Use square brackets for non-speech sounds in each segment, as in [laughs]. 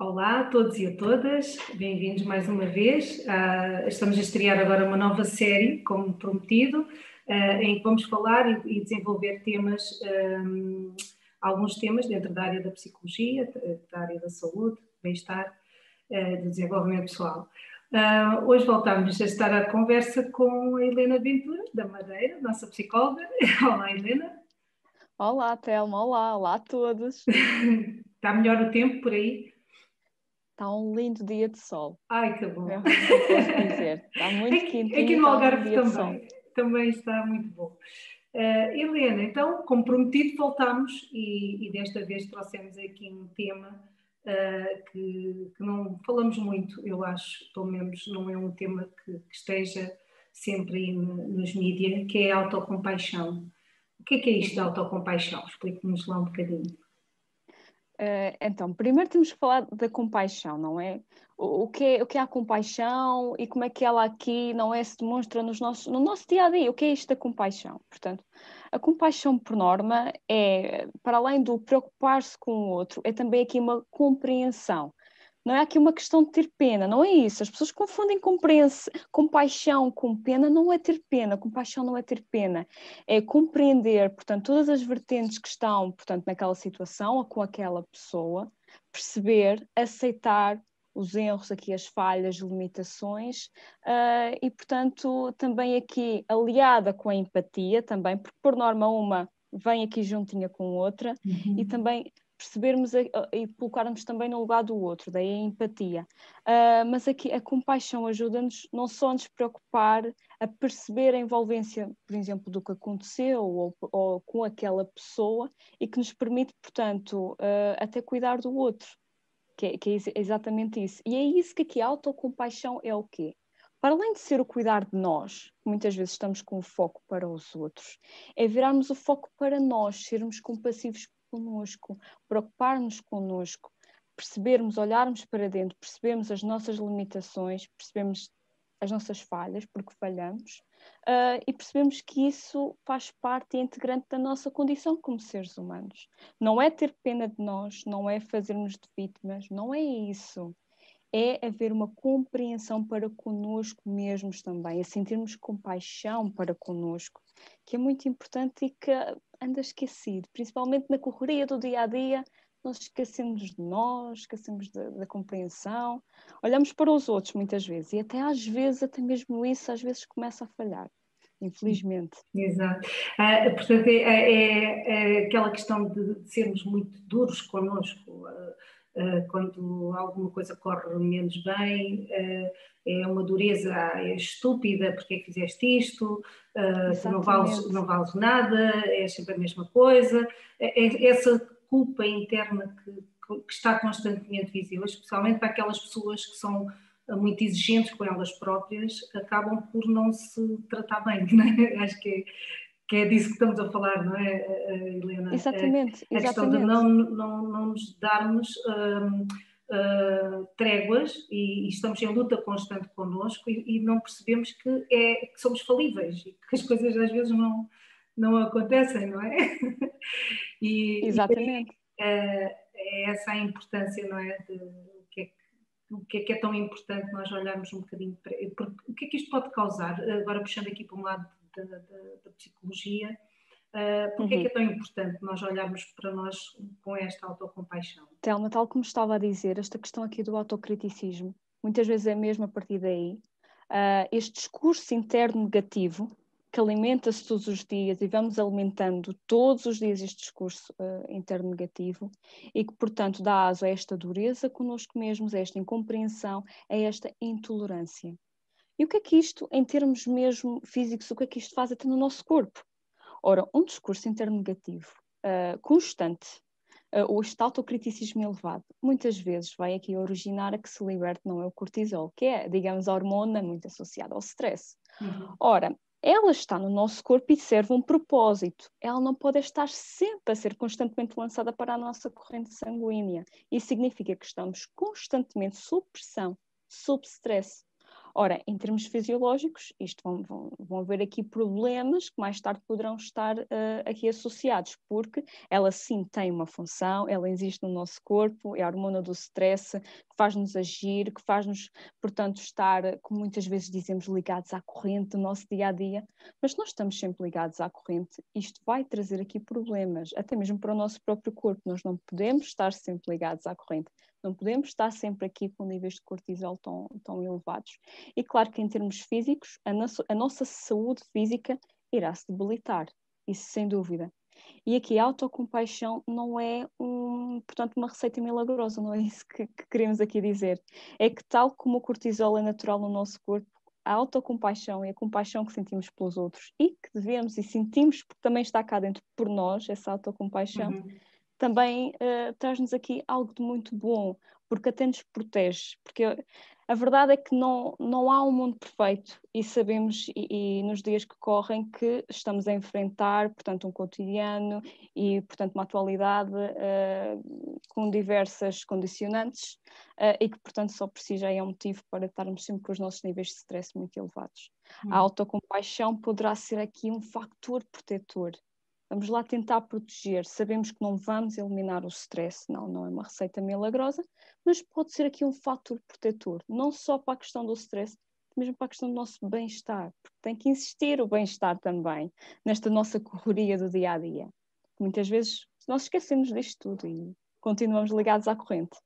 Olá a todos e a todas, bem-vindos mais uma vez. Uh, estamos a estrear agora uma nova série, como prometido, uh, em que vamos falar e, desenvolver temas, um, alguns temas dentro da área da psicologia, da área da saúde, bem-estar, uh, do desenvolvimento pessoal. hoje voltamos a estar à conversa com a Helena Ventura, da Madeira, nossa psicóloga. [laughs] Olá, Helena. Olá, Telma. Olá, olá a todos. [laughs] Está melhor o tempo por aí? Está um lindo dia de sol. Ai, que bom. É o que posso dizer. Está [laughs] muito aqui, quentinho. Aqui no Algarve um também, também está muito bom. Uh, Helena, então, como prometido, voltamos e, e, desta vez trouxemos aqui um tema uh, que, que, não falamos muito, eu acho, pelo menos não é um tema que, que esteja sempre aí no, nos mídias, que é a autocompaixão. O que é, que é isto da autocompaixão? Explique-nos lá um bocadinho. Uh, então, primeiro temos que falar da compaixão, não é? O, o, que é? o que é a compaixão e como é que ela aqui, não é, se demonstra nos nossos, no nosso dia a dia? O que é isto da compaixão? Portanto, a compaixão, por norma, é, para além do preocupar-se com o outro, é também aqui uma compreensão. Não é aqui uma questão de ter pena, não é isso. As pessoas confundem compaixão com pena, não é ter pena, compaixão não é ter pena, é compreender, portanto, todas as vertentes que estão, portanto, naquela situação ou com aquela pessoa, perceber, aceitar os erros, aqui as falhas, limitações, uh, e portanto também aqui aliada com a empatia também, porque por norma uma vem aqui juntinha com outra, uhum. e também percebermos a, a, e colocarmos também no lugar do outro, daí a empatia. Uh, mas aqui a compaixão ajuda-nos não só a nos preocupar, a perceber a envolvência, por exemplo, do que aconteceu ou, ou com aquela pessoa e que nos permite, portanto, uh, até cuidar do outro, que é, que é, exatamente isso. E é isso que aqui a autocompaixão é o quê? Para além de ser o cuidar de nós, muitas vezes estamos com o foco para os outros, é virarmos o foco para nós, sermos compassivos conosco, preocupar-nos conosco, percebermos, olharmos para dentro, percebermos as nossas limitações, percebermos as nossas falhas, porque falhamos, uh, e percebemos que isso faz parte é integrante da nossa condição como seres humanos. Não é ter pena de nós, não é fazermos de vítimas, não é isso. É haver uma compreensão para conosco mesmos também, é sentirmos compaixão para conosco, que é muito importante e que anda esquecido, principalmente na correria do dia a dia. Nós esquecemos de nós, esquecemos da, da compreensão, olhamos para os outros muitas vezes e até às vezes, até mesmo isso, às vezes começa a falhar infelizmente. Exato. Ah, portanto, é, é, é, aquela questão de, sermos muito duros connosco. Ah, quando alguma coisa corre menos bem, ah, é uma dureza, ah, é estúpida, porque é que fizeste isto, não vales, não vales nada, é sempre a mesma coisa. É, é essa culpa interna que, que está constantemente visível, especialmente para aquelas pessoas que são muito exigentes com elas próprias, acabam por não se tratar bem, [laughs] é? Acho que é, que é disso que estamos a falar, não é, eh, eh, Helena? Exatamente. A, a questão de não, não, não nos darmos um, uh, tréguas e, e, estamos em luta constante connosco e, e, não percebemos que, é, que somos falíveis e que as coisas às vezes não, não acontecem, não é? [laughs] E, Exatamente. E, uh, é essa a importância, não é? De, o, que é que, o que é que é tão importante nós olharmos um bocadinho para. Porque, o que é que isto pode causar? Agora puxando aqui para um lado da, da, da psicologia, uh, porque uhum. é que é tão importante nós olharmos para nós com esta autocompaixão? Telma, tal como estava a dizer, esta questão aqui do autocriticismo, muitas vezes é mesmo a partir daí, uh, este discurso interno negativo, que alimenta-se todos os dias e vamos alimentando todos os dias este discurso uh, interno negativo e que, portanto, dá aso a esta dureza connosco mesmos, a esta incompreensão, a esta intolerância. E o que é que isto, em termos mesmo físicos, o que é que isto faz até no nosso corpo? Ora, um discurso interno negativo, uh, constante, uh, ou este autocriticismo elevado, muitas vezes vai aqui originar a que se liberte não é o cortisol, que é, digamos, a hormona muito associada ao stress. Uhum. Ora, ela está no nosso corpo e serve um propósito. Ela não pode estar sempre a ser constantemente lançada para a nossa corrente sanguínea. Isso significa que estamos constantemente sob pressão, sob stress. Ora, em termos fisiológicos, isto vão, vão, vão haver aqui problemas que mais tarde poderão estar uh, aqui associados, porque ela sim tem uma função, ela existe no nosso corpo, é a hormona do stress, que faz-nos agir, que faz-nos, portanto, estar, como muitas vezes dizemos, ligados à corrente do nosso dia a dia, mas nós estamos sempre ligados à corrente, isto vai trazer aqui problemas, até mesmo para o nosso próprio corpo, nós não podemos estar sempre ligados à corrente. Não podemos estar sempre aqui com níveis de cortisol tão, tão elevados. E claro que em termos físicos, a, nosso, a nossa saúde física irá se debilitar, isso sem dúvida. E aqui a autocompaixão não é um, portanto, uma receita milagrosa, não é isso que, que, queremos aqui dizer. É que tal como o cortisol é natural no nosso corpo, a autocompaixão e a compaixão que sentimos pelos outros e que devemos e sentimos porque também está cá dentro por nós, essa autocompaixão, uhum também uh, traz-nos aqui algo de muito bom, porque até nos protege, porque a verdade é que não, não há um mundo perfeito e sabemos, e, e, nos dias que correm, que estamos a enfrentar, portanto, um cotidiano e, portanto, uma atualidade uh, com diversas condicionantes uh, e que, portanto, só por si já é um motivo para estarmos sempre com os nossos níveis de stress muito elevados. Hum. A autocompaixão poderá ser aqui um fator protetor Vamos lá tentar proteger. Sabemos que não vamos eliminar o stress, não, não é uma receita milagrosa, mas pode ser aqui um fator protetor, não só para a questão do stress, mesmo para a questão do nosso bem-estar, porque tem que insistir o bem-estar também nesta nossa correria do dia a dia. Muitas vezes nós esquecemos disto tudo e continuamos ligados à corrente.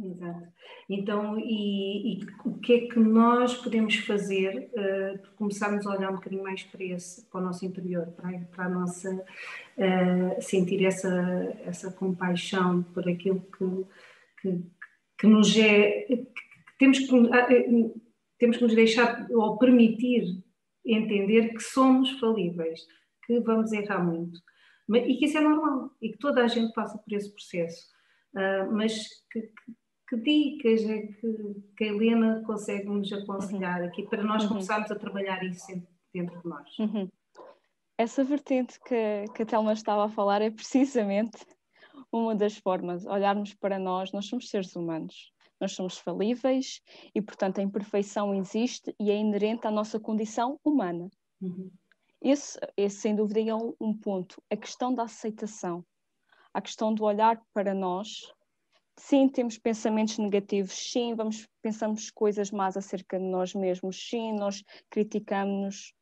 Exato. Então, e, e, o que é que nós podemos fazer uh, começarmos a olhar um bocadinho mais para, esse, para o nosso interior, para, para a nossa, uh, sentir essa, essa compaixão por aquilo que, que, que nos é, que temos que, uh, temos que nos deixar ou permitir entender que somos falíveis, que vamos errar muito, e que isso é normal, e que toda a gente passa por esse processo. Uh, mas que, que dicas é que, que a Helena consegue nos aconselhar aqui para nós uhum. começarmos a trabalhar isso dentro de nós? Uhum. Essa vertente que, que a Telma estava a falar é precisamente uma das formas, olharmos para nós, nós somos seres humanos, nós somos falíveis e, portanto, a imperfeição existe e é inerente à nossa condição humana. Uhum. Esse, esse, sem dúvida, é um, um ponto. A questão da aceitação, a questão do olhar para nós sim, temos pensamentos negativos, sim, vamos, pensamos coisas más acerca de nós mesmos, sim, nós criticamos-nos.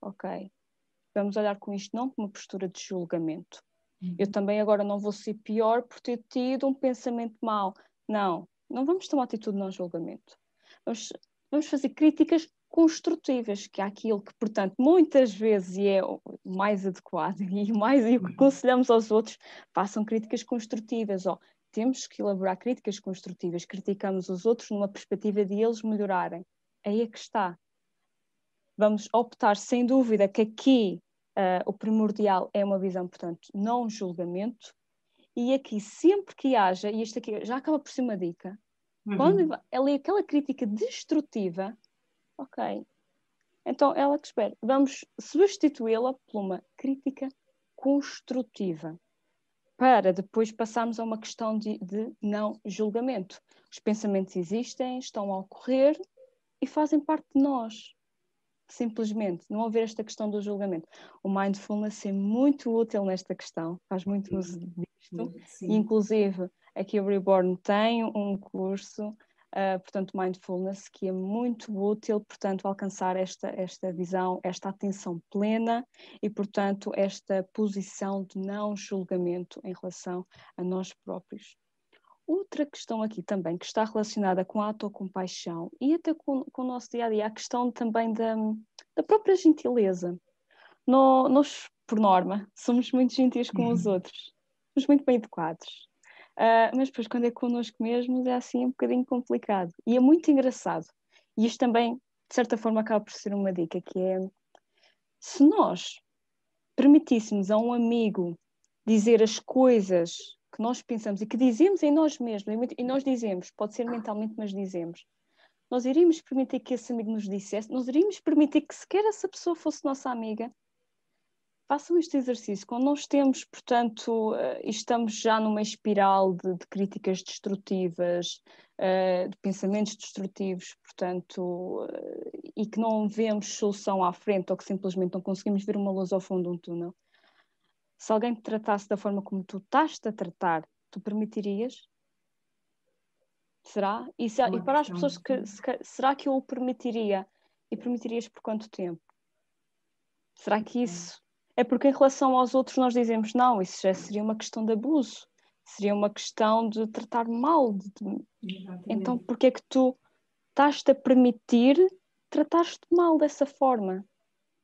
Ok. Vamos olhar com isto não como uma postura de julgamento. Uhum. Eu também agora não vou ser pior por ter tido um pensamento mau. Não, não vamos tomar atitude de não julgamento. Vamos, vamos fazer críticas construtivas, que é aquilo que, portanto, muitas vezes é o mais adequado [laughs] e mais e o que aconselhamos aos outros, façam críticas construtivas, ó, temos que elaborar críticas construtivas, criticamos os outros numa perspectiva de eles melhorarem. Aí é que está. Vamos optar, sem dúvida, que aqui uh, o primordial é uma visão, portanto, não julgamento, e aqui, sempre que haja, e isto aqui já acaba por ser uma dica, uhum. quando ela é aquela crítica destrutiva, ok, então ela que espera, vamos substituí-la por uma crítica construtiva para depois passarmos a uma questão de, de, não julgamento. Os pensamentos existem, estão a ocorrer e fazem parte de nós. Simplesmente, não haver esta questão do julgamento. O mindfulness é muito útil nesta questão, faz muito uso disto. Sim. Inclusive, aqui o Reborn tem um curso uh, portanto, mindfulness, que é muito útil, portanto, alcançar esta, esta visão, esta atenção plena e, portanto, esta posição de não julgamento em relação a nós próprios. Outra questão aqui também que está relacionada com a autocompaixão e até com, com o nosso dia a dia, a questão também da, da própria gentileza. No, nós, por norma, somos muito gentis com os uhum. outros, somos muito bem educados. Uh, mas depois, quando é connosco mesmos, é assim um bocadinho complicado. E é muito engraçado. E isto também, de certa forma, acaba por ser uma dica, que é se nós permitíssemos a um amigo dizer as coisas que nós pensamos e que dizemos em nós mesmos, e nós dizemos, pode ser mentalmente, mas dizemos, nós iríamos permitir que esse amigo nos dissesse, nós iríamos permitir que sequer essa pessoa fosse nossa amiga. Façam este exercício. Quando nós temos, portanto, uh, estamos já numa espiral de, de críticas destrutivas, uh, de pensamentos destrutivos, portanto, uh, e que não vemos solução à frente ou que simplesmente não conseguimos ver uma luz ao fundo de um túnel. Se alguém te tratasse da forma como tu estás-te a tratar, tu permitirias? Será? E, se, e para as pessoas que. Se, será que eu o permitiria? E permitirias por quanto tempo? Será que isso. É porque em relação aos outros nós dizemos não, isso já seria uma questão de abuso, seria uma questão de tratar mal. De... Então, porquê é que tu estás-te a permitir tratar-te mal dessa forma?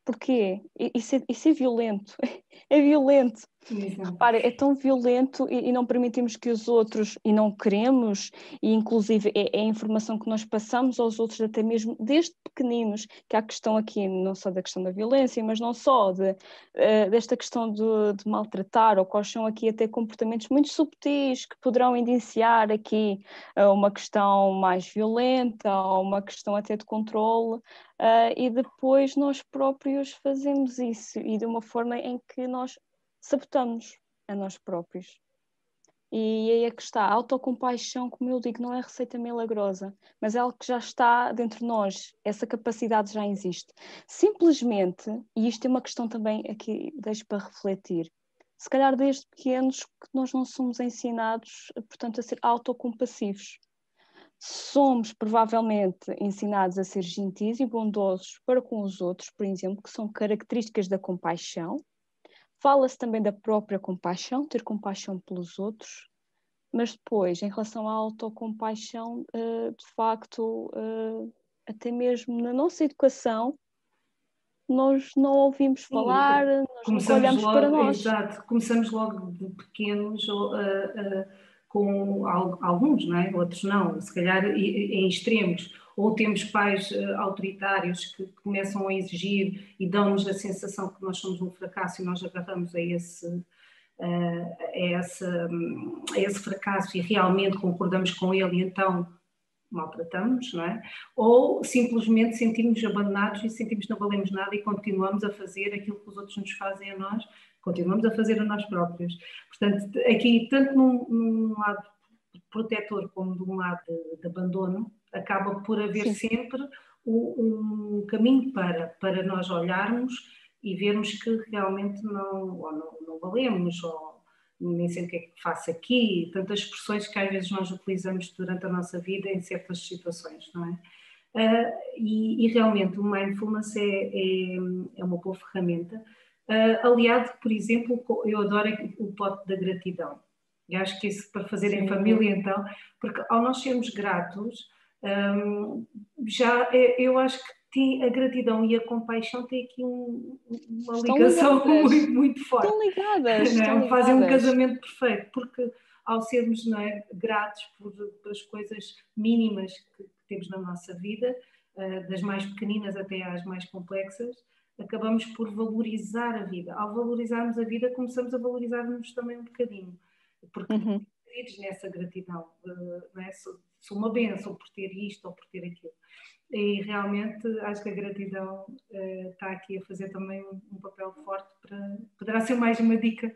Porquê? Isso é, isso é violento. [laughs] É violento. Repara, é tão violento e, e, não permitimos que os outros, e não queremos, e inclusive é, é, a informação que nós passamos aos outros, até mesmo desde pequeninos, que há a questão aqui, não só da questão da violência, mas não só de, uh, desta questão de, de, maltratar, ou quais são aqui até comportamentos muito subtis que poderão indiciar aqui uh, uma questão mais violenta, ou uma questão até de controle, uh, e depois nós próprios fazemos isso, e de uma forma em que nós sabotamos a nós próprios. E aí é que está. A autocompaixão, como eu digo, não é receita milagrosa, mas é algo que já está dentro de nós. Essa capacidade já existe. Simplesmente, e isto é uma questão também aqui, deixo para refletir, se calhar desde pequenos que nós não somos ensinados, portanto, a ser autocompassivos. Somos provavelmente ensinados a ser gentis e bondosos para com os outros, por exemplo, que são características da compaixão, Fala-se também da própria compaixão, ter compaixão pelos outros, mas depois, em relação à autocompaixão, uh, de facto, uh, até mesmo na nossa educação, nós não ouvimos Sim, falar, nós não olhamos logo, para nós. Exato, começamos logo de pequenos uh, com alguns, não é? outros não, se calhar em extremos ou temos pais uh, autoritários que começam a exigir e dão-nos a sensação que nós somos um fracasso e nós agarramos a esse, uh, a, esse, um, a esse fracasso e realmente concordamos com ele e então maltratamos, não é? Ou simplesmente sentimos abandonados e sentimos que não valemos nada e continuamos a fazer aquilo que os outros nos fazem a nós, continuamos a fazer a nós próprios. Portanto, aqui, tanto num, num lado protetor como de um lado de, de abandono, acaba por haver Sim. sempre um, um, caminho para, para nós olharmos e vermos que realmente não, não, não valemos, ou nem sei o que é que faço aqui, tantas expressões que às vezes nós utilizamos durante a nossa vida em certas situações, não é? Uh, e, e, realmente o mindfulness é, é, é uma boa ferramenta, uh, aliado, por exemplo, eu adoro o pote da gratidão. E acho que isso para fazer Sim. em família, então, porque ao nós sermos gratos, um, já é, eu acho que tem, a gratidão e a compaixão têm aqui um, uma estão ligação [laughs] muito, muito forte. Estão ligadas. Não, estão Fazem um casamento perfeito, porque ao sermos não é, gratos por, por as coisas mínimas que, que temos na nossa vida, uh, das mais pequeninas até às mais complexas, acabamos por valorizar a vida. Ao valorizarmos a vida, começamos a valorizar-nos também um bocadinho, porque uhum. nessa gratidão, uh, não é? Sou uma benção por ter isto ou por ter aquilo. E realmente acho que a gratidão uh, está aqui a fazer também um, um, papel forte para. Poderá ser mais uma dica.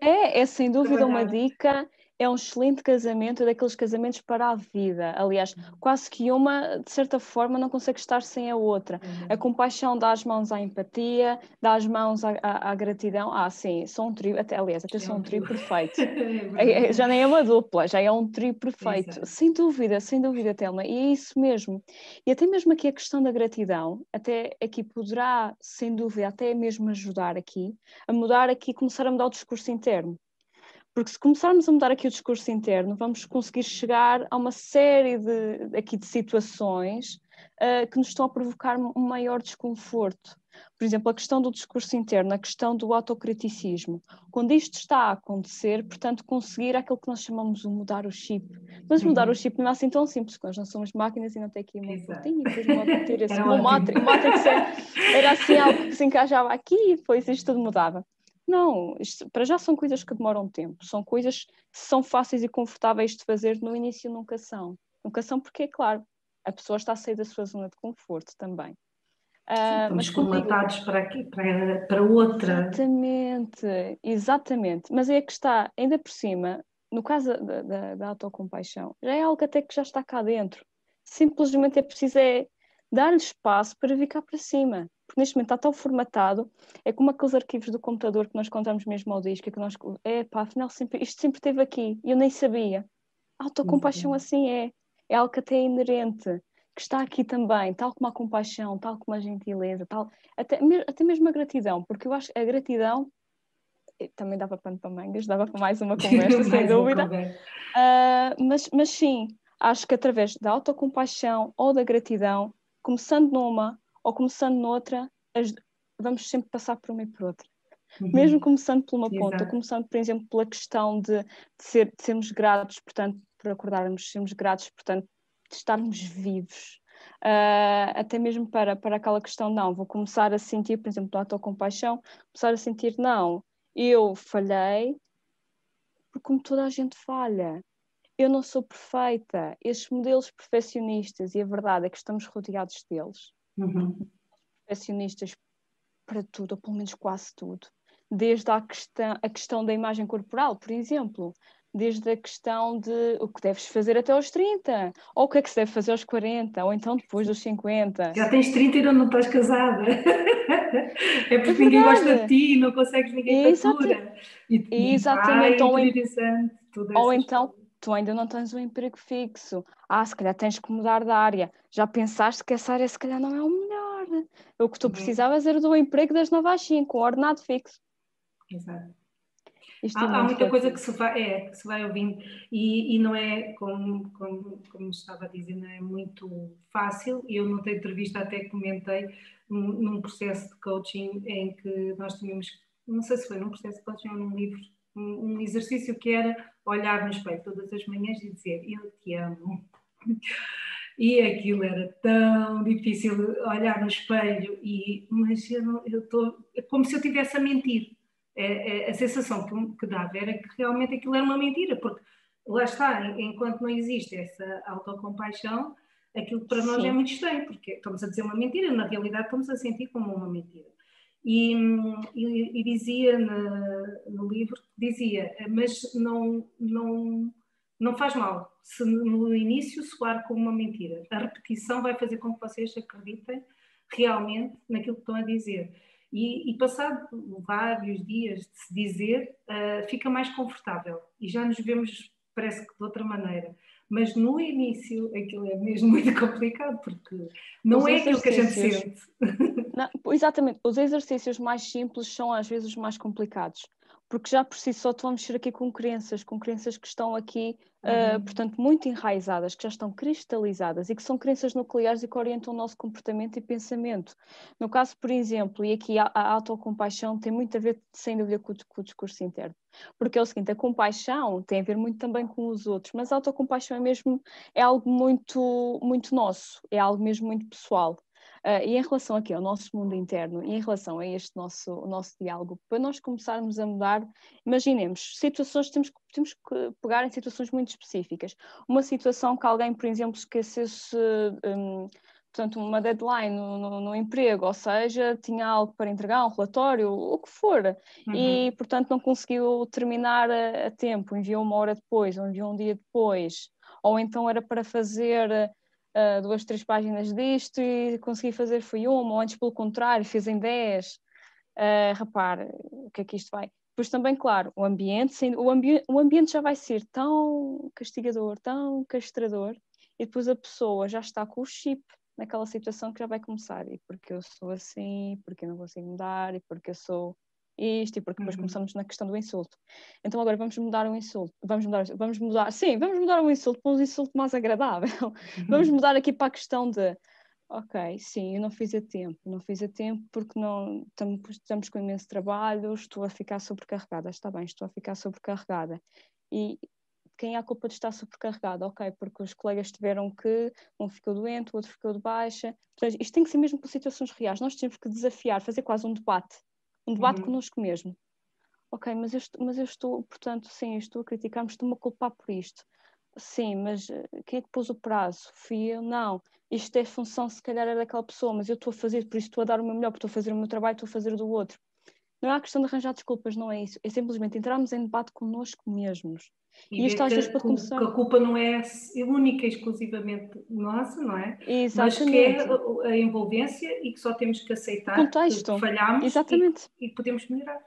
É, é sem dúvida uma dica é um excelente casamento, é daqueles casamentos para a vida. Aliás, uhum. quase que uma, de certa forma, não consegue estar sem a outra. Uhum. A compaixão dá as mãos à empatia, dá as mãos à, à, à gratidão. Ah, sim, são um trio, até, aliás, até é são um trio perfeito. [laughs] É, é já nem é uma dupla, já é um trio perfeito. Exato. Sem dúvida, sem dúvida, Telma. E é isso mesmo. E até mesmo aqui a questão da gratidão, até aqui poderá, sem dúvida, até mesmo ajudar aqui, a mudar aqui, começar a mudar o discurso interno. Porque se começarmos a mudar aqui o discurso interno, vamos conseguir chegar a uma série de, aqui de situações uh, que nos estão a provocar um maior desconforto. Por exemplo, a questão do discurso interno, a questão do autocriticismo. Quando isto está a acontecer, portanto, conseguir aquilo que nós chamamos de mudar o chip. Mas mudar o chip não é assim tão simples, porque nós não somos máquinas e não tem aqui uma portinha, depois uma ter assim, [laughs] uma matrix era assim algo que se encaixava aqui e depois isto tudo mudava. Não, isto, para já são coisas que demoram tempo, são coisas que são fáceis e confortáveis de fazer no início nunca são. Nunca são porque, é claro, a pessoa está a sair da sua zona de conforto também. Uh, mas formatados contigo... para aqui, para, para outra. Exatamente, exatamente. Mas é que está, ainda por cima, no caso da, da, da autocompaixão, já é algo até que já está cá dentro. Simplesmente é preciso é dar-lhe espaço para cá para cima. Porque neste momento está tão formatado, é como aqueles arquivos do computador que nós contamos mesmo ao disco, que nós, é pá, afinal sempre, isto sempre esteve aqui, e eu nem sabia. A autocompaixão uhum. assim é, é algo que até é inerente que está aqui também, tal como a compaixão, tal como a gentileza, tal, até, até mesmo a gratidão, porque eu acho que a gratidão também dava pano para mangas, dava para mais uma [laughs] conversa, sem dúvida. Uh, mas, mas sim, acho que através da autocompaixão ou da gratidão, começando numa ou começando noutra, as, vamos sempre passar por uma e por outra. Uhum. Mesmo começando por uma ponta, começando, por exemplo, pela questão de, de, ser, de sermos gratos, portanto, por acordarmos, sermos gratos, portanto, de estarmos vivos. Uh, até mesmo para, para aquela questão, não, vou começar a sentir, por exemplo, a autocompaixão, começar a sentir, não, eu falhei, porque como toda a gente falha, eu não sou perfeita. Estes modelos perfeccionistas, e a verdade é que estamos rodeados deles, uhum. perfeccionistas para tudo, ou pelo menos quase tudo. Desde a questão, a questão da imagem corporal, por exemplo desde a questão de o que deves fazer até aos 30, ou o que é que se deve fazer aos 40, ou então depois dos 50. Já tens 30 e ainda não estás casada. [laughs] é porque é ninguém gosta de ti, não consegues ninguém te atura. E, Exatamente. ou, em... ou então tu ainda não tens um emprego fixo. Ah, se calhar tens que mudar de área. Já pensaste que essa área se calhar não é o melhor. O que tu uhum. precisavas era do emprego das novas 5, com ordenado fixo. Exato. Há, há, muita coisa que se vai, é, que se vai ouvindo e, e não é, como, como, como, estava a dizer, não é muito fácil. Eu tenho entrevista, até comentei num, num, processo de coaching em que nós tínhamos, não sei se foi num processo de coaching ou num livro, um, exercício que era olhar no espelho todas as manhãs e dizer eu te amo. [laughs] E aquilo era tão difícil olhar no espelho, e, mas eu estou é como se eu estivesse a mentir é, é, a sensação que, que dava era que realmente aquilo era uma mentira, porque lá está, enquanto não existe essa autocompaixão, aquilo para nós é muito estranho, porque estamos a dizer uma mentira, na realidade estamos a sentir como uma mentira. E, e, e dizia no, no, livro, dizia, mas não, não, não faz mal se no início soar como uma mentira. A repetição vai fazer com que vocês acreditem realmente naquilo que estão a dizer. E, e passado vários dias de se dizer, uh, fica mais confortável e já nos vemos, parece que de outra maneira. Mas no início aquilo é mesmo [laughs] muito complicado, porque não é aquilo que a gente sente. [laughs] Não, exatamente, os exercícios mais simples são às vezes os mais complicados porque já por si só estou a mexer aqui com crenças, com crenças que estão aqui, uhum. uh, portanto, muito enraizadas, que já estão cristalizadas e que são crenças nucleares e que orientam o nosso comportamento e pensamento. No caso, por exemplo, e aqui a, a autocompaixão tem muito a ver, sem dúvida, com, com o discurso interno. Porque é o seguinte, a compaixão tem a ver muito também com os outros, mas a autocompaixão é mesmo, é algo muito, muito nosso, é algo mesmo muito pessoal. Uh, e em relação aqui ao nosso mundo interno e em relação a este nosso, nosso diálogo, para nós começarmos a mudar, imaginemos situações, temos, temos que pegar em situações muito específicas. Uma situação que alguém, por exemplo, esquecesse. Um, portanto, uma deadline no, no, no, emprego, ou seja, tinha algo para entregar, um relatório, o que for, uhum. e, portanto, não conseguiu terminar a, a, tempo, enviou uma hora depois, ou enviou um dia depois, ou então era para fazer uh, duas, três páginas disto e consegui fazer foi uma, ou antes pelo contrário, fiz em dez. Uh, repare, o que é que isto vai? Depois também, claro, o ambiente, sim, o, ambi o ambiente já vai ser tão castigador, tão castrador, e depois a pessoa já está com o chip naquela situação que já vai começar. E porque eu sou assim, porque eu não consigo mudar, e porque eu sou isto e porque depois uhum. começamos na questão do insulto. Então agora vamos mudar o insulto, vamos mudar, vamos mudar, sim, vamos mudar o insulto para um insulto mais agradável. [laughs] Uhum. Vamos mudar aqui para a questão de, ok, sim, eu não fiz a tempo, não fiz a tempo porque não estamos, estamos com imenso trabalho, estou a ficar sobrecarregada, está bem, estou a ficar sobrecarregada. E quem é a culpa de estar sobrecarregada? Ok, porque os colegas tiveram que, um ficou doente, o outro ficou de baixa. Portanto, isto tem que ser mesmo por situações reais. Nós temos que desafiar, fazer quase um debate um debate uhum. connosco mesmo. Ok, mas eu, estou, mas eu estou, portanto, sim, estou a criticar-me, estou-me a culpar por isto. sim, mas eh, quem é que pôs o prazo? Fui eu? Não. Isto é função, se calhar, é daquela pessoa, mas eu estou a fazer, por isso estou a dar o meu melhor, porque estou a fazer o meu trabalho, estou a fazer o do outro. Não há questão de arranjar desculpas, não é isso. É simplesmente entrarmos em debate connosco mesmos. E, e isto às vezes pode começar. Que a culpa não é única e exclusivamente nossa, não é? Exatamente. Mas que é a envolvência e que só temos que aceitar contexto. que falhamos Exatamente. E, e podemos melhorar.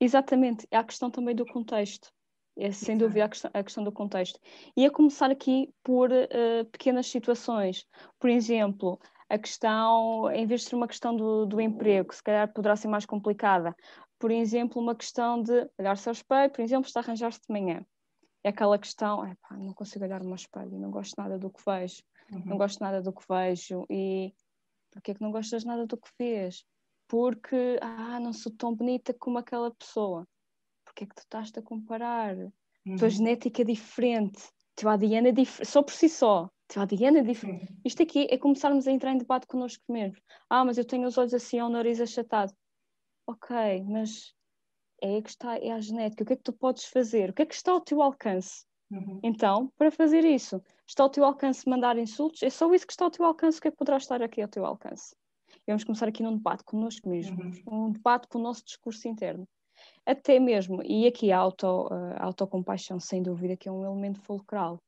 Exatamente. É a questão também do contexto. É sem Exato. dúvida a questão, a questão, do contexto. E a começar aqui por uh, pequenas situações. Por exemplo, a questão, em vez de ser uma questão do, do emprego, se calhar poderá ser mais complicada. Por exemplo, uma questão de olhar-se ao espelho, por exemplo, está a arranjar-se de manhã. É aquela questão, epá, não consigo olhar no meu espelho, não gosto nada do que vejo, uhum. não gosto nada do que vejo. E porquê é que não gostas nada do que vês? Porque, ah, não sou tão bonita como aquela pessoa. Porquê é que tu estás a comparar? Uhum. Tua genética é diferente, teu ADN é diferente, só por si só. É diferente. Uhum. Isto aqui é começarmos a entrar em debate connosco mesmos. Ah, mas eu tenho os olhos assim, o nariz achatado. Ok, mas é que está, é a genética. O que é que tu podes fazer? O que é que está ao teu alcance? Uhum. Então, para fazer isso, está ao teu alcance mandar insultos? É só isso que está ao teu alcance. O que é que poderá estar aqui ao teu alcance? E vamos começar aqui num debate connosco mesmos, uhum. um debate com o nosso discurso interno. Até mesmo, e aqui a, auto, a autocompaixão, sem dúvida, que é um elemento fulcral.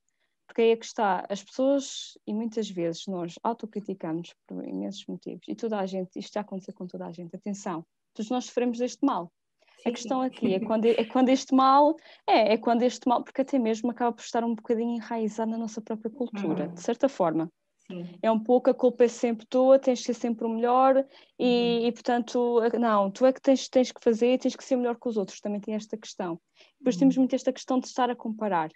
Porque aí é que está, as pessoas, e muitas vezes nós autocriticamos por imensos motivos, e toda a gente, isto já aconteceu com toda a gente, atenção, todos nós sofremos deste mal. Sim, a questão aqui é [laughs] quando, é quando este mal, é, é quando este mal, porque até mesmo acaba por estar um bocadinho enraizado na nossa própria cultura, uhum. de certa forma. Sim. É um pouco a culpa é sempre tua, tens de ser sempre o melhor e, uhum. e, portanto, não, tu é que tens, tens que fazer, tens que ser melhor que os outros, também tem esta questão. Depois uhum. temos muito esta questão de estar a comparar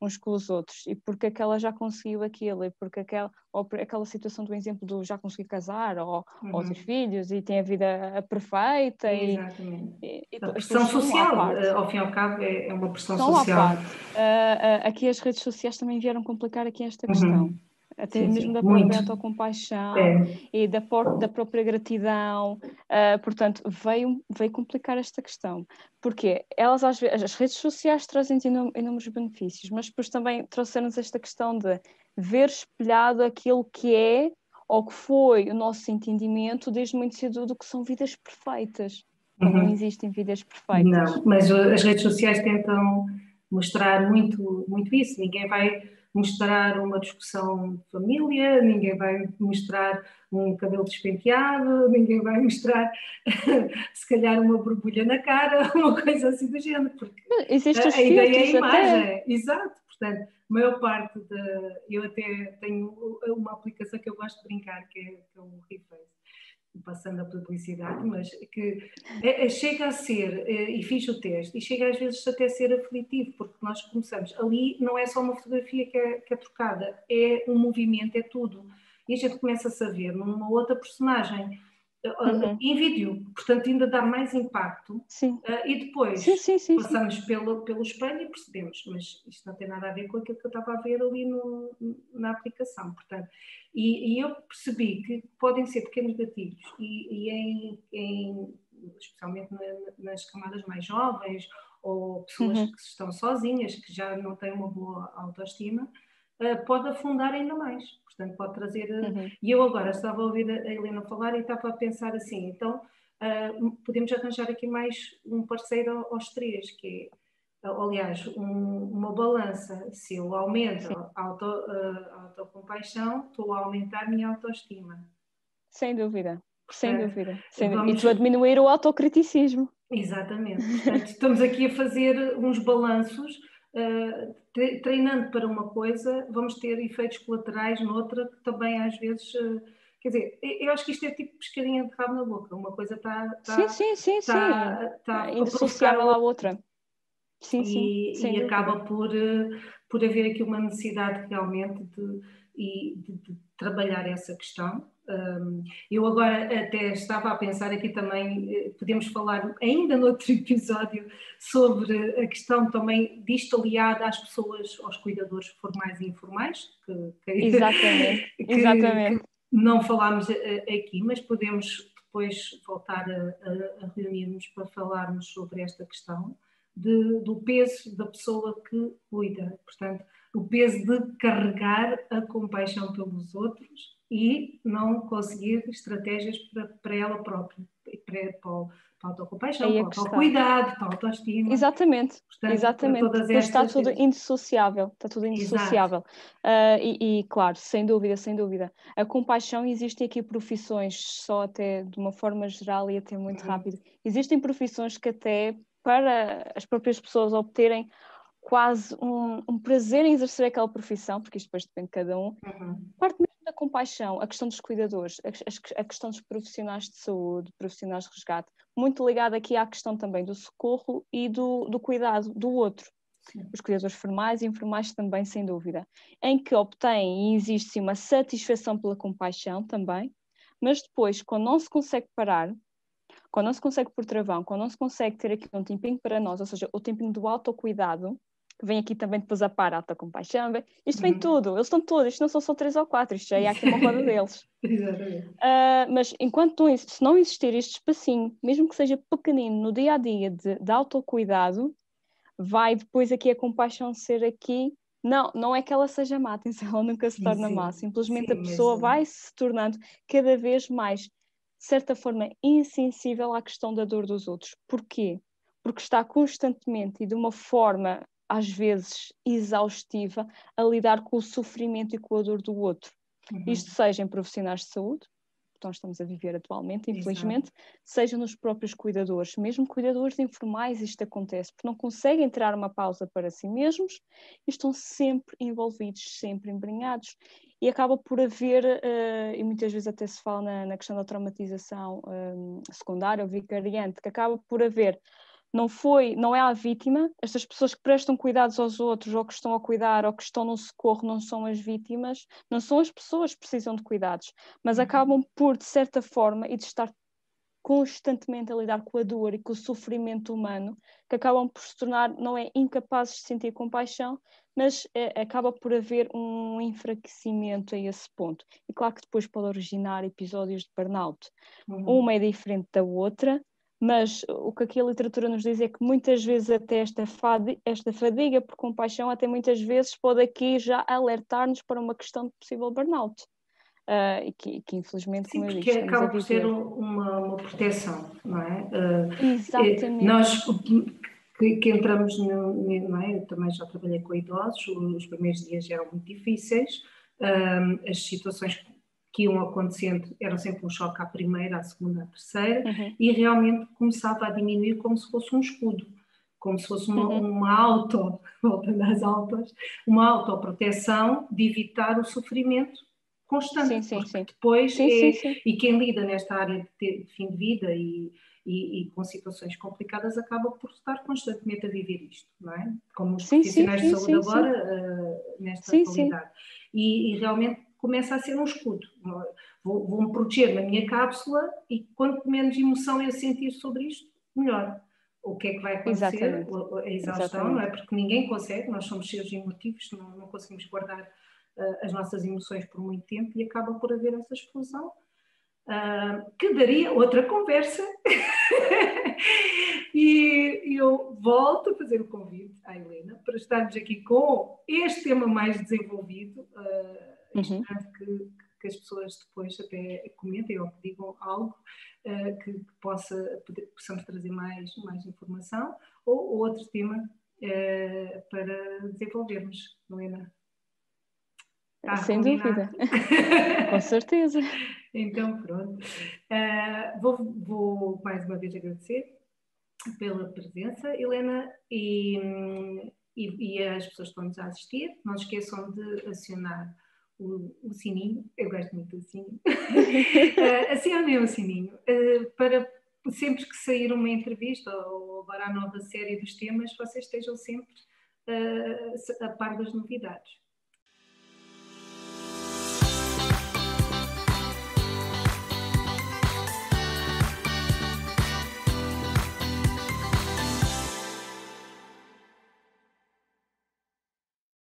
uns com os outros. E porque aquela já conseguiu aquilo? E porque aquela ou aquela situação do exemplo do já conseguir casar ou, uhum. ou ter filhos e tem a vida perfeita Exatamente. e, e, a pressão social eh, ao fim e ao cabo é, é uma pressão estão social. uh, uh, aqui as redes sociais também vieram complicar aqui esta questão. uhum até sim, mesmo sim, da própria autocompaixão é. e da, da própria gratidão. Uh, portanto, veio, veio complicar esta questão. Porque elas, às vezes, as redes sociais trazem inúmeros benefícios, mas depois também trouxeram-nos esta questão de ver espelhado aquilo que é ou que foi o nosso entendimento desde muito cedo do que são vidas perfeitas. Uhum. Não existem vidas perfeitas. Não, mas as redes sociais tentam mostrar muito, muito isso. Ninguém vai mostrar uma discussão de família, ninguém vai mostrar um cabelo despenteado, ninguém vai mostrar [laughs] se calhar uma borbulha na cara, [laughs] uma coisa assim do género, porque Existe a, a ideia é a imagem, até. exato, portanto, a maior parte da. Eu até tenho uma aplicação que eu gosto de brincar, que é, que é o Reface passando a publicidade, mas que chega a ser, é, e fiz o teste, e chega às vezes até a ser aflitivo, porque nós começamos, ali não é só uma fotografia que é, que é trocada, é um movimento, é tudo. E a gente começa a saber numa outra personagem uhum. em vídeo, portanto ainda dá mais impacto. Sim. Uh, e depois sim, sim, sim, passamos pelo, pelo espelho e percebemos, mas isto não tem nada a ver com aquilo que eu estava a ver ali no, na aplicação. Portanto, e, e, eu percebi que podem ser pequenos gatilhos e, e em, em, especialmente na, nas camadas mais jovens ou pessoas uhum. que estão sozinhas, que já não têm uma boa autoestima, uh, pode afundar ainda mais. Portanto, pode trazer. Eh, uhum. E eu agora estava a ouvir a Helena falar e estava a pensar assim: então uh, podemos arranjar aqui mais um parceiro aos três, que é, aliás, um, uma balança. Se eu aumento a, auto, a autocompaixão, estou a aumentar a minha autoestima. Sem dúvida. Sem dúvida. Sem vamos... E tu a diminuir o autocriticismo. Exatamente. Portanto, estamos aqui a fazer uns balanços uh, treinando para uma coisa, vamos ter efeitos colaterais noutra que também às vezes. Uh, quer dizer, eu acho que isto é tipo pescadinha de rabo na boca. Uma coisa está. Tá, sim, sim, sim, tá, sim. Tá Indissociável à outra. Sim, sim. E, e acaba por, eh, por haver aqui uma necessidade realmente de, de, de trabalhar essa questão. Eu agora até estava a pensar aqui também, eh, podemos falar ainda [laughs] noutro episódio sobre a questão também disto aliada às pessoas, aos cuidadores formais e informais. Que, que, exatamente, [laughs] que, exatamente. não falámos eh, aqui, mas podemos depois voltar a, a, a reunir-nos para falarmos sobre esta questão de, do peso da pessoa que cuida. Portanto, o peso de carregar a compaixão pelos outros e não conseguir estratégias para, para ela própria, para, para, o, para a autocompaixão, para o autocuidado, para a autoestima. Exatamente, Portanto, exatamente. Estas... Está tudo indissociável, está tudo indissociável. Uh, e, e, claro, sem dúvida, sem dúvida. A compaixão, existem aqui profissões, só até de uma forma geral e até muito uhum. rápido, existem profissões que até para as próprias pessoas obterem quase um, um, prazer em exercer aquela profissão, porque isto depois depende de cada um, uhum. parte mesmo da compaixão, a questão dos cuidadores, a, a, questão dos profissionais de saúde, profissionais de resgate, muito ligada aqui à questão também do socorro e do, do cuidado do outro. Sim. Os cuidadores formais e informais também, sem dúvida, em que obtêm e existe uma satisfação pela compaixão também, mas depois, quando não se consegue parar, quando não se consegue por travão, quando não se consegue ter aqui um tempinho para nós, ou seja, o tempinho do autocuidado, que vem aqui também depois a par, alta compaixão, isto vem uhum. tudo, eles estão todos, isto não são só três ou quatro, isto já é aqui uma roda [laughs] deles. Uh, mas enquanto se não existir este espacinho, mesmo que seja pequenino, no dia a dia de, de autocuidado, vai depois aqui a compaixão ser aqui. Não, não é que ela seja má, atenção, ela nunca se torna sim, má, simplesmente sim, a pessoa mesmo. vai se tornando cada vez mais, de certa forma, insensível à questão da dor dos outros. Porquê? Porque está constantemente e de uma forma às vezes exaustiva, a lidar com o sofrimento e com a dor do outro. Uhum. Isto seja em profissionais de saúde, que nós estamos a viver atualmente, infelizmente, Exato. seja nos próprios cuidadores, mesmo cuidadores informais isto acontece, porque não conseguem tirar uma pausa para si mesmos e estão sempre envolvidos, sempre embrenhados e acaba por haver, uh, e muitas vezes até se fala na, na questão da traumatização um, secundária ou vicariante, que acaba por haver não foi, não é a vítima, estas pessoas que prestam cuidados aos outros ou que estão a cuidar ou que estão no socorro não são as vítimas, não são as pessoas que precisam de cuidados, mas uhum. acabam por, de certa forma, e de estar constantemente a lidar com a dor e com o sofrimento humano, que acabam por se tornar, não é incapazes de sentir compaixão, mas é, acaba por haver um enfraquecimento a esse ponto. E claro que depois pode originar episódios de burnout. Uhum. Uma é diferente da outra, mas o que aqui a literatura nos diz é que muitas vezes até esta, fadiga, esta fadiga por compaixão, até muitas vezes pode aqui já alertar-nos para uma questão de possível burnout. Uh, e que, que, infelizmente, Sim, eu disse, acaba por ser uma, uma, proteção, não é? Uh, Exatamente. Nós que, que entramos, no, não é? Eu também já trabalhei com idosos, os primeiros dias eram muito difíceis, uh, as situações que iam acontecendo eram sempre um choque à primeira, à segunda, à terceira, uhum. e realmente começava a diminuir como se fosse um escudo, como se fosse uma, uhum. uma auto, [laughs] voltando às autos, uma autoproteção de evitar o sofrimento constante. Sim, sim, sim. Depois, sim, é, sim, sim. e quem lida nesta área de, ter, de fim de vida e, e, e, com situações complicadas acaba por estar constantemente a viver isto, não é? Como os sim, profissionais sim, de saúde sim, agora, uh, nesta atualidade. E, e, realmente começa a ser um escudo. Vou-me proteger na minha cápsula e quanto menos emoção eu sentir sobre isto, melhor. O que é que vai acontecer? Exatamente. A exaustão, Exatamente. não é? Porque ninguém consegue, nós somos seres emotivos, não, não conseguimos guardar uh, as nossas emoções por muito tempo e acaba por haver essa explosão. Uh, que daria outra conversa. [laughs] e eu volto a fazer o convite à Helena para estarmos aqui com este tema mais desenvolvido. Uh, uhum. que, que as pessoas depois até comentem ou que digam algo uh, que, que, possa, possamos trazer mais, mais informação ou, ou outro tema uh, para desenvolvermos, Helena? Está Sem dúvida, [laughs] com certeza. Então, pronto. Uh, vou, vou mais uma vez agradecer pela presença, Helena, e, e, e as pessoas que estão nos a assistir. Não esqueçam de acionar o, o, sininho, eu gosto muito do sininho, [laughs] uh, acionem o sininho. Uh, para sempre que sair uma entrevista ou agora a nova série dos temas, vocês estejam sempre uh, a par das novidades.